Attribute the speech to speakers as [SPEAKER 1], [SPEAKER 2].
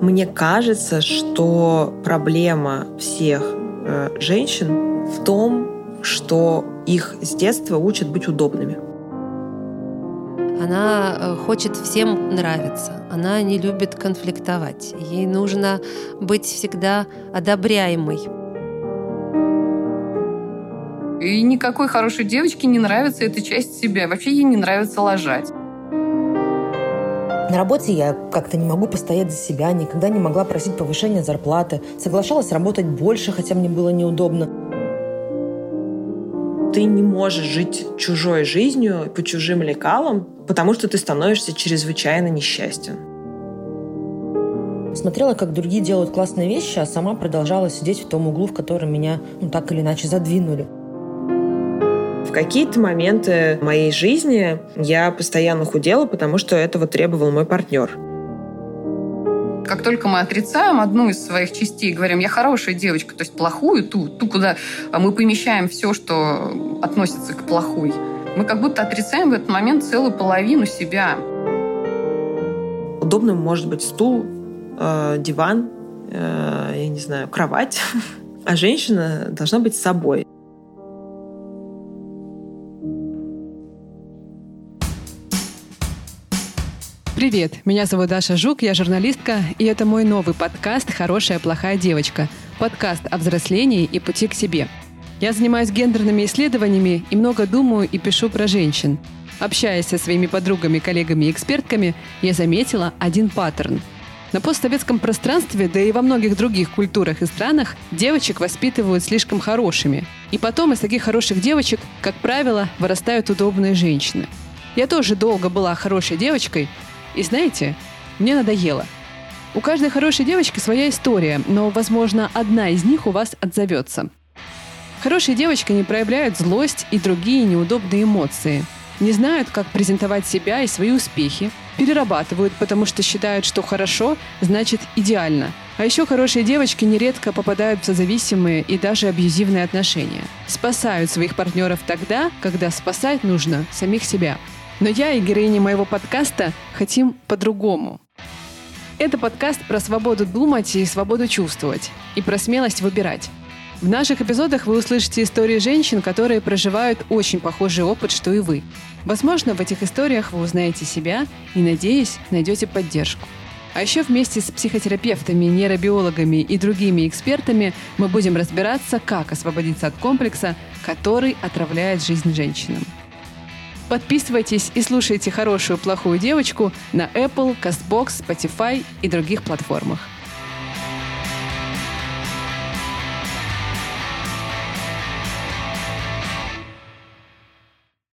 [SPEAKER 1] Мне кажется, что проблема всех э, женщин в том, что их с детства учат быть удобными.
[SPEAKER 2] Она э, хочет всем нравиться. Она не любит конфликтовать. Ей нужно быть всегда одобряемой.
[SPEAKER 3] И никакой хорошей девочке не нравится эта часть себя. Вообще ей не нравится ложать.
[SPEAKER 4] На работе я как-то не могу постоять за себя, никогда не могла просить повышения зарплаты, соглашалась работать больше, хотя мне было неудобно.
[SPEAKER 1] Ты не можешь жить чужой жизнью по чужим лекалам, потому что ты становишься чрезвычайно несчастен.
[SPEAKER 4] Смотрела, как другие делают классные вещи, а сама продолжала сидеть в том углу, в котором меня ну, так или иначе задвинули.
[SPEAKER 1] В какие-то моменты моей жизни я постоянно худела, потому что этого требовал мой партнер.
[SPEAKER 3] Как только мы отрицаем одну из своих частей, говорим, я хорошая девочка, то есть плохую, ту, ту, куда мы помещаем все, что относится к плохой, мы как будто отрицаем в этот момент целую половину себя.
[SPEAKER 1] Удобным может быть стул, э, диван, э, я не знаю, кровать. А женщина должна быть собой.
[SPEAKER 5] Привет, меня зовут Даша Жук, я журналистка, и это мой новый подкаст «Хорошая плохая девочка». Подкаст о взрослении и пути к себе. Я занимаюсь гендерными исследованиями и много думаю и пишу про женщин. Общаясь со своими подругами, коллегами и экспертками, я заметила один паттерн. На постсоветском пространстве, да и во многих других культурах и странах, девочек воспитывают слишком хорошими. И потом из таких хороших девочек, как правило, вырастают удобные женщины. Я тоже долго была хорошей девочкой, и знаете, мне надоело. У каждой хорошей девочки своя история, но, возможно, одна из них у вас отзовется. Хорошие девочки не проявляют злость и другие неудобные эмоции. Не знают, как презентовать себя и свои успехи. Перерабатывают, потому что считают, что хорошо значит идеально. А еще хорошие девочки нередко попадают в созависимые и даже абьюзивные отношения. Спасают своих партнеров тогда, когда спасать нужно самих себя. Но я и героини моего подкаста хотим по-другому. Это подкаст про свободу думать и свободу чувствовать, и про смелость выбирать. В наших эпизодах вы услышите истории женщин, которые проживают очень похожий опыт, что и вы. Возможно, в этих историях вы узнаете себя и, надеюсь, найдете поддержку. А еще вместе с психотерапевтами, нейробиологами и другими экспертами мы будем разбираться, как освободиться от комплекса, который отравляет жизнь женщинам. Подписывайтесь и слушайте «Хорошую плохую девочку» на Apple, CastBox, Spotify и других платформах.